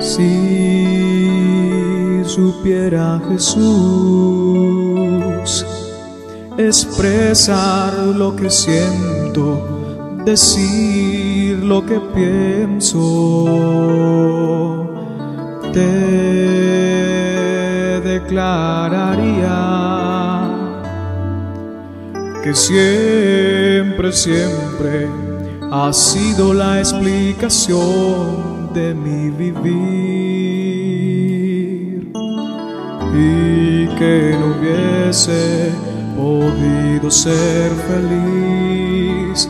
Si supiera Jesús expresar lo que siento, decir lo que pienso te declararía que siempre, siempre ha sido la explicación de mi vivir y que no hubiese podido ser feliz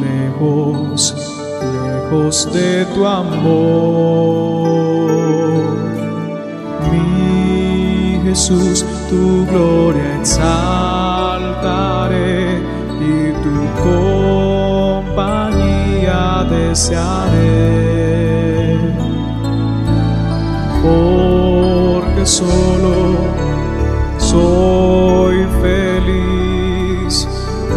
lejos, lejos de tu amor. Jesús, tu gloria exaltaré y tu compañía desearé. Porque solo soy feliz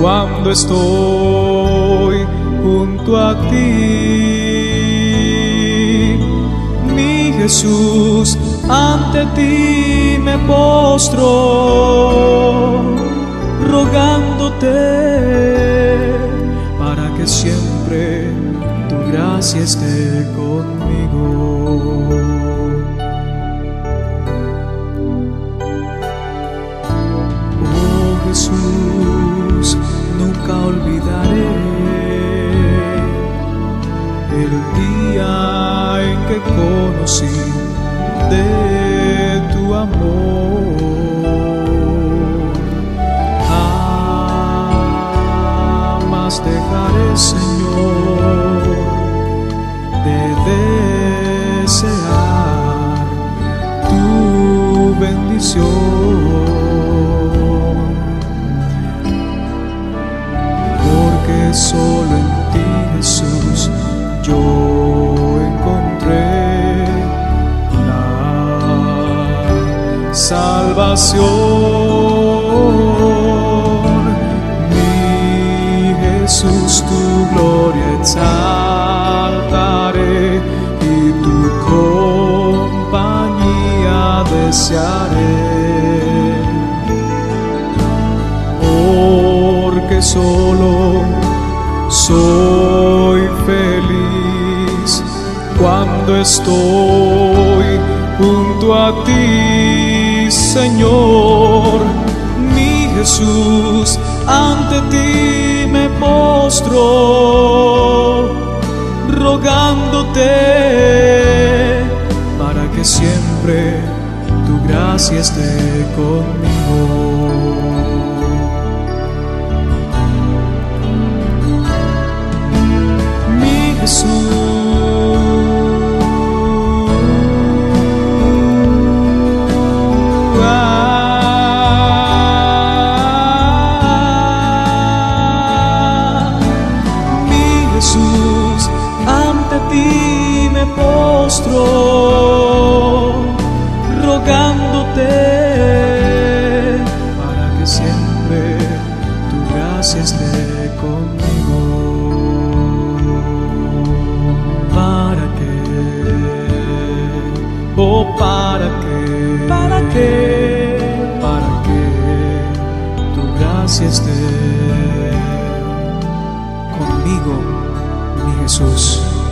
cuando estoy junto a ti. Mi Jesús, ante ti me postro, rogándote para que siempre tu gracia esté conmigo. Oh Jesús, nunca olvidaré el día en que conocí de tu amor. Jamás dejaré, Señor, de desear tu bendición. Mi Jesús, tu gloria exaltaré y tu compañía desearé. Porque solo soy feliz cuando estoy junto a ti, Señor. Mi Jesús, ante ti me postro, rogándote para que siempre tu gracia esté conmigo. mi Jesús. Postro, rogándote para que siempre tu gracia esté conmigo. ¿Para qué? Oh, ¿para qué? ¿Para qué? Para que tu gracia esté conmigo, mi Jesús.